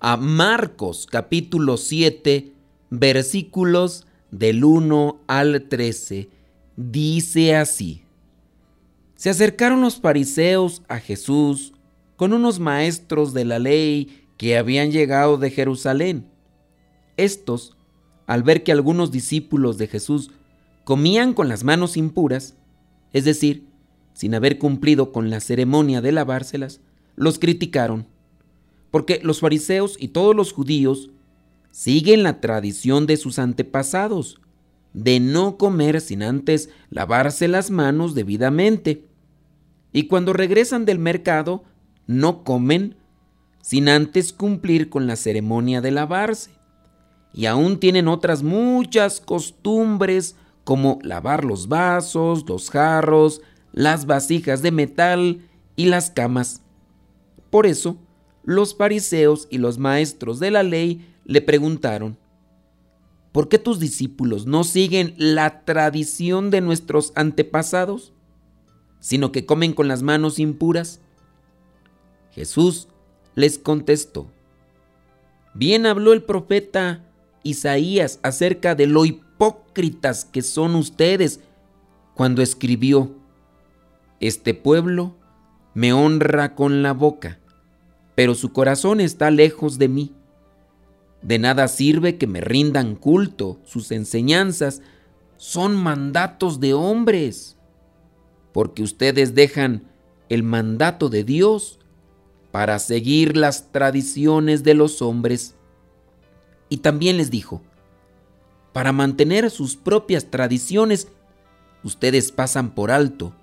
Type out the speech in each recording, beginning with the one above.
a Marcos capítulo 7 versículos del 1 al 13. Dice así. Se acercaron los fariseos a Jesús con unos maestros de la ley que habían llegado de Jerusalén. Estos, al ver que algunos discípulos de Jesús comían con las manos impuras, es decir, sin haber cumplido con la ceremonia de lavárselas, los criticaron, porque los fariseos y todos los judíos siguen la tradición de sus antepasados, de no comer sin antes lavarse las manos debidamente. Y cuando regresan del mercado, no comen sin antes cumplir con la ceremonia de lavarse. Y aún tienen otras muchas costumbres como lavar los vasos, los jarros, las vasijas de metal y las camas. Por eso, los fariseos y los maestros de la ley le preguntaron, ¿por qué tus discípulos no siguen la tradición de nuestros antepasados, sino que comen con las manos impuras? Jesús les contestó, bien habló el profeta Isaías acerca de lo hipócritas que son ustedes cuando escribió, este pueblo me honra con la boca, pero su corazón está lejos de mí. De nada sirve que me rindan culto, sus enseñanzas son mandatos de hombres, porque ustedes dejan el mandato de Dios para seguir las tradiciones de los hombres. Y también les dijo, para mantener sus propias tradiciones, ustedes pasan por alto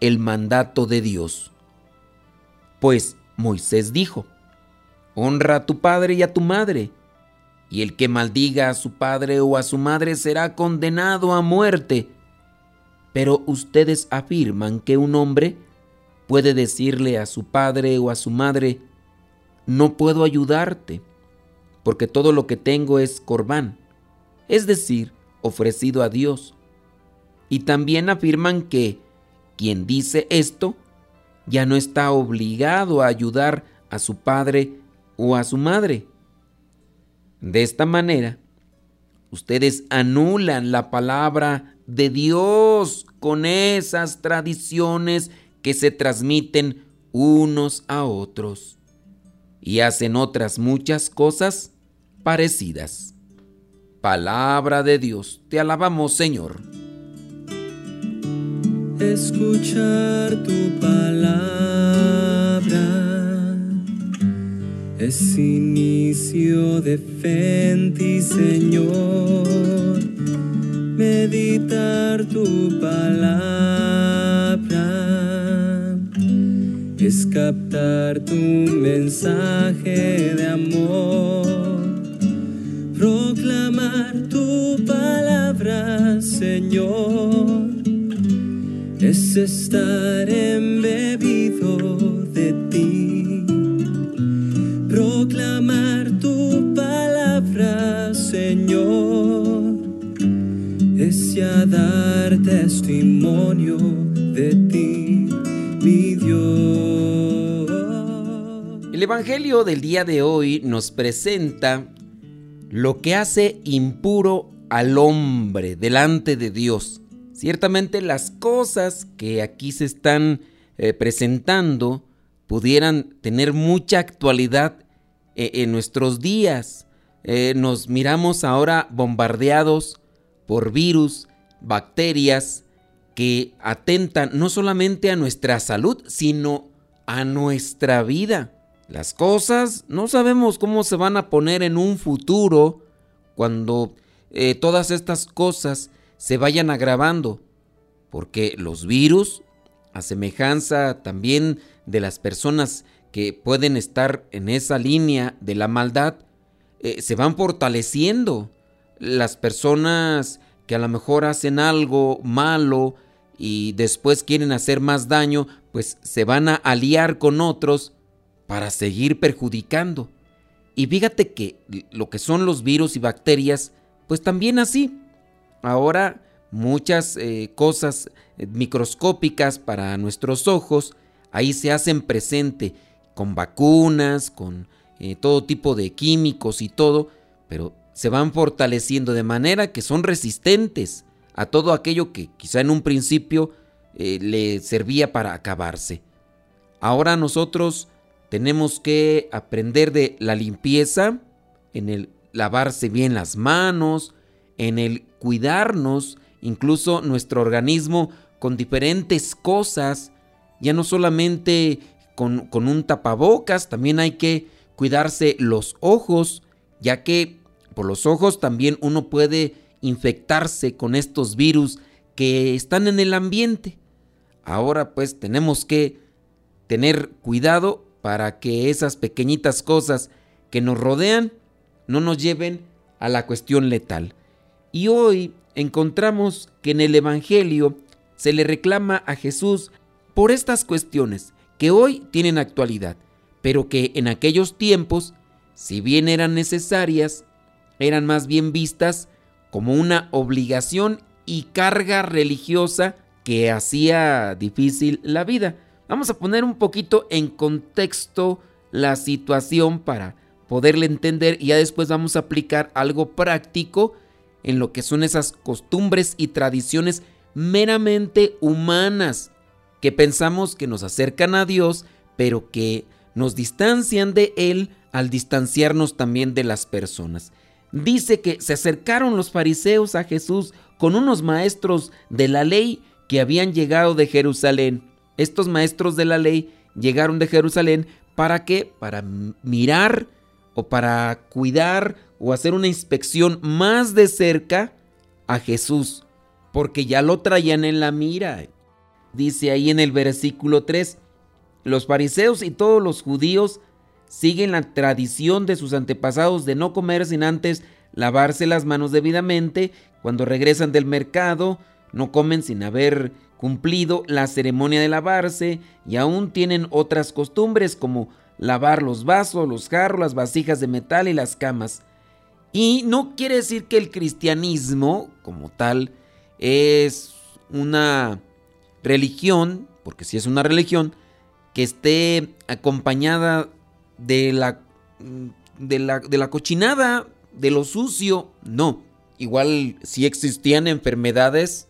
el mandato de Dios. Pues Moisés dijo, Honra a tu padre y a tu madre, y el que maldiga a su padre o a su madre será condenado a muerte. Pero ustedes afirman que un hombre puede decirle a su padre o a su madre, no puedo ayudarte, porque todo lo que tengo es corbán, es decir, ofrecido a Dios. Y también afirman que quien dice esto ya no está obligado a ayudar a su padre o a su madre. De esta manera, ustedes anulan la palabra de Dios con esas tradiciones que se transmiten unos a otros y hacen otras muchas cosas parecidas. Palabra de Dios, te alabamos Señor escuchar tu palabra es inicio de fe ti, Señor. Meditar tu palabra es captar tu mensaje de amor. Es estar embebido de ti. Proclamar tu palabra, Señor, ya dar testimonio de ti, mi Dios. El Evangelio del día de hoy nos presenta lo que hace impuro al hombre delante de Dios. Ciertamente las cosas que aquí se están eh, presentando pudieran tener mucha actualidad eh, en nuestros días. Eh, nos miramos ahora bombardeados por virus, bacterias que atentan no solamente a nuestra salud, sino a nuestra vida. Las cosas no sabemos cómo se van a poner en un futuro cuando todas estas cosas se vayan agravando, porque los virus, a semejanza también de las personas que pueden estar en esa línea de la maldad, eh, se van fortaleciendo. Las personas que a lo mejor hacen algo malo y después quieren hacer más daño, pues se van a aliar con otros para seguir perjudicando. Y fíjate que lo que son los virus y bacterias, pues también así. Ahora muchas eh, cosas eh, microscópicas para nuestros ojos, ahí se hacen presente con vacunas, con eh, todo tipo de químicos y todo, pero se van fortaleciendo de manera que son resistentes a todo aquello que quizá en un principio le servía para acabarse. Ahora nosotros tenemos que aprender de la limpieza, en el lavarse bien las manos, en el cuidarnos, incluso nuestro organismo con diferentes cosas, ya no solamente con, con, un tapabocas, también hay que cuidarse los ojos, ya que por los ojos también uno puede infectarse con estos virus que están en el ambiente. Ahora pues tenemos que tener cuidado para que esas pequeñitas cosas que nos rodean no nos lleven a la cuestión letal. Y hoy encontramos que en el Evangelio se le reclama a Jesús por estas cuestiones que hoy tienen actualidad, pero que en aquellos tiempos, si bien eran necesarias, eran más bien vistas como una obligación y carga religiosa que hacía difícil la vida. Vamos a poner un poquito en contexto la situación para poderle entender y ya después vamos a aplicar algo práctico en lo que son esas costumbres y tradiciones meramente humanas que pensamos que nos acercan a Dios, pero que nos distancian de Él al distanciarnos también de las personas. Dice que se acercaron los fariseos a Jesús con unos maestros de la ley que habían llegado de Jerusalén estos maestros de la ley llegaron de Jerusalén para qué? Para mirar o para cuidar o hacer una inspección más de cerca a Jesús, porque ya lo traían en la mira. Dice ahí en el versículo 3, los fariseos y todos los judíos siguen la tradición de sus antepasados de no comer sin antes lavarse las manos debidamente, cuando regresan del mercado, no comen sin haber cumplido la ceremonia de lavarse y aún tienen otras costumbres como lavar los vasos, los jarros, las vasijas de metal y las camas. Y no quiere decir que el cristianismo como tal es una religión, porque si es una religión, que esté acompañada de la, de la, de la cochinada, de lo sucio, no. Igual si existían enfermedades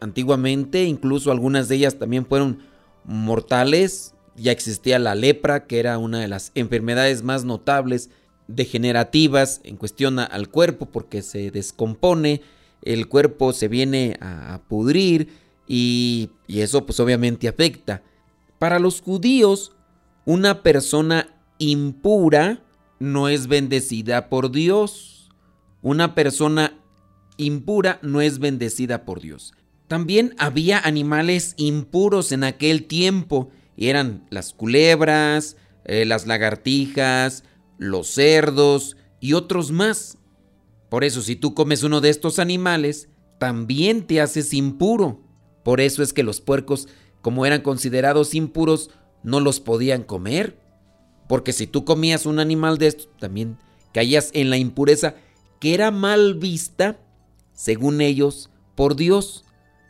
antiguamente, incluso algunas de ellas también fueron mortales. Ya existía la lepra, que era una de las enfermedades más notables, degenerativas en cuestión al cuerpo, porque se descompone, el cuerpo se viene a, pudrir y, y eso pues obviamente afecta. Para los judíos, una persona impura no es bendecida por Dios. Una persona impura no es bendecida por Dios. También había animales impuros en aquel tiempo. eran las culebras, eh, las lagartijas, los cerdos y otros más. Por eso si tú comes uno de estos animales, también te haces impuro. Por eso es que los puercos, como eran considerados impuros, no los podían comer. Porque si tú comías un animal de estos, también caías en la impureza que era mal vista, según ellos, por Dios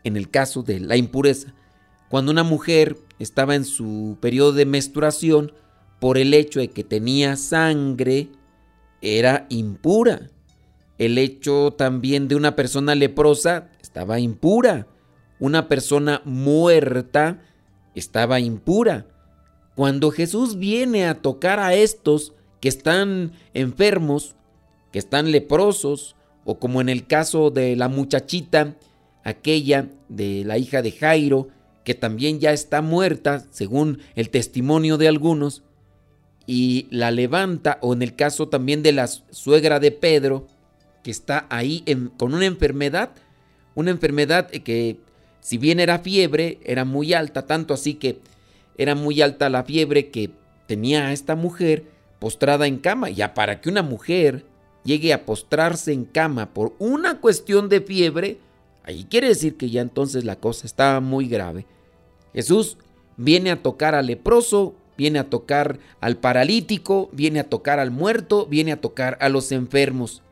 en el caso de la impureza. Cuando una mujer estaba en su periodo de menstruación, por el hecho de que tenía sangre, era impura. El hecho también de una persona leprosa estaba impura. Una persona muerta estaba impura. Cuando Jesús viene a tocar a estos que están enfermos, que están leprosos, o como en el caso de la muchachita aquella de la hija de Jairo, que también ya está muerta, según el testimonio de algunos, y la levanta, o en el caso también de la suegra de Pedro, que está ahí con una enfermedad, una enfermedad que si bien era fiebre, era muy alta, tanto así que era muy alta la fiebre que tenía esta mujer postrada en cama. Ya para que una mujer llegue a postrarse en cama por una cuestión de fiebre, ahí quiere decir que ya entonces la cosa está muy grave. Jesús viene a tocar al leproso, viene a tocar al paralítico, viene a tocar al muerto, viene a tocar a los enfermos.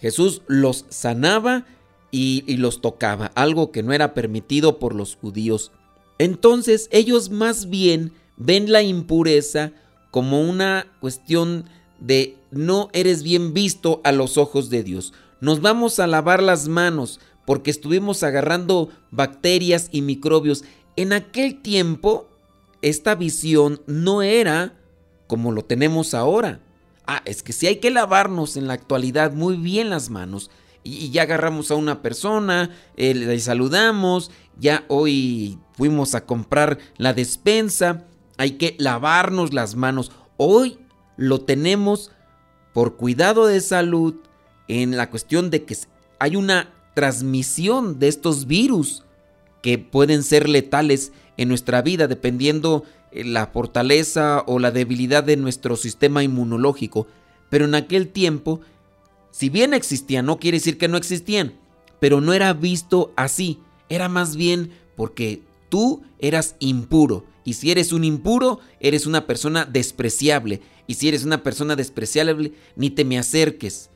Jesús los sanaba y, los tocaba, algo que no era permitido por los judíos. Entonces ellos más bien ven la impureza como una cuestión de no eres bien visto a los ojos de Dios. Nos vamos a lavar las manos porque estuvimos agarrando bacterias y microbios. En aquel tiempo, esta visión no era como lo tenemos ahora. Ah, es que si hay que lavarnos en la actualidad muy bien las manos y, ya agarramos a una persona, eh, le saludamos, ya hoy fuimos a comprar la despensa, hay que lavarnos las manos. Hoy lo tenemos por cuidado de salud en la cuestión de que hay una transmisión de estos virus que pueden ser letales en nuestra vida dependiendo eh, la fortaleza o la debilidad de nuestro sistema inmunológico. Pero en aquel tiempo, si bien existían, no quiere decir que no existían, pero no era visto así, era más bien porque tú eras impuro. Y si eres un impuro, eres una persona despreciable. Y si eres una persona despreciable, ni te me acerques.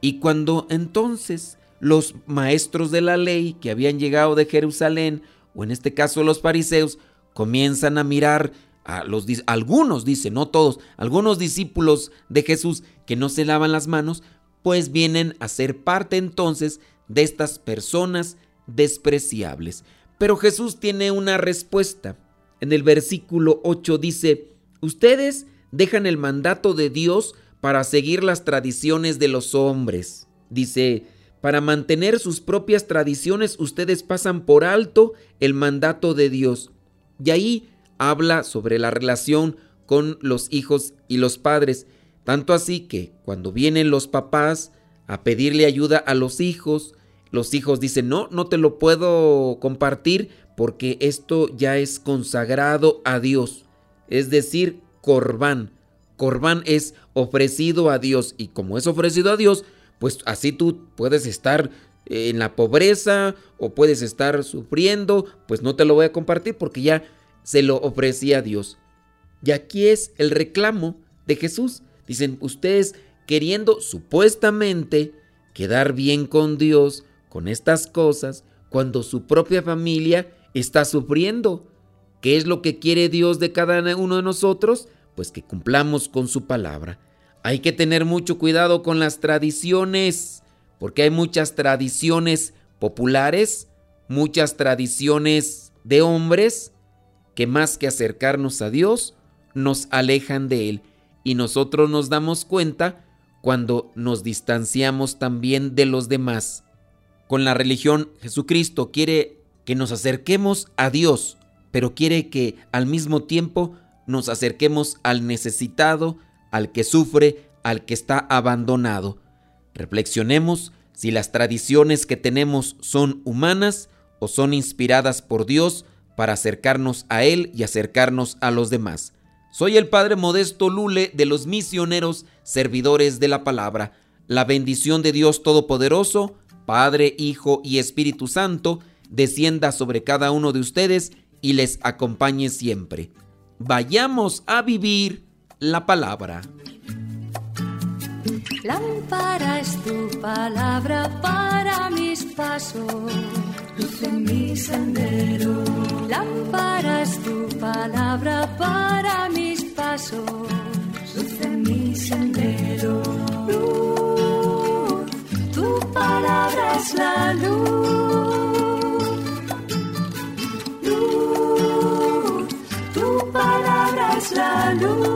Y cuando entonces los maestros de la ley que habían llegado de Jerusalén, o en este caso los fariseos, comienzan a mirar a los algunos, dice, no todos, algunos discípulos de Jesús que no se lavan las manos, pues vienen a ser parte entonces de estas personas despreciables. Pero Jesús tiene una respuesta. En el versículo 8 dice, ustedes dejan el mandato de Dios para seguir las tradiciones de los hombres. Dice, para mantener sus propias tradiciones ustedes pasan por alto el mandato de Dios. Y ahí habla sobre la relación con los hijos y los padres. Tanto así que cuando vienen los papás a pedirle ayuda a los hijos, los hijos dicen, no, no te lo puedo compartir porque esto ya es consagrado a Dios. Es decir, corbán. Corbán es ofrecido a Dios y como es ofrecido a Dios, pues así tú puedes estar en la pobreza o puedes estar sufriendo, pues no te lo voy a compartir porque ya se lo ofrecí a Dios. Y aquí es el reclamo de Jesús. Dicen, ustedes queriendo supuestamente quedar bien con Dios, con estas cosas cuando su propia familia está sufriendo. ¿Qué es lo que quiere Dios de cada uno de nosotros? Pues que cumplamos con su palabra. Hay que tener mucho cuidado con las tradiciones, porque hay muchas tradiciones populares, muchas tradiciones de hombres, que más que acercarnos a Dios, nos alejan de Él. Y nosotros nos damos cuenta cuando nos distanciamos también de los demás con la religión, Jesucristo quiere que nos acerquemos a Dios, pero quiere que al mismo tiempo nos acerquemos al necesitado, al que sufre, al que está abandonado. Reflexionemos si las tradiciones que tenemos son humanas o son inspiradas por Dios para acercarnos a Él y acercarnos a los demás. Soy el Padre Modesto Lule de los misioneros servidores de la palabra. La bendición de Dios Todopoderoso, Padre, Hijo y Espíritu Santo, descienda sobre cada uno de ustedes y les acompañe siempre. Vayamos a vivir la palabra. Lámpara es tu palabra para mis pasos, luz en mi sendero. Lámpara es tu palabra para mis pasos, luz en mi sendero palabra es la luz. Luz, tu palabra es la luz.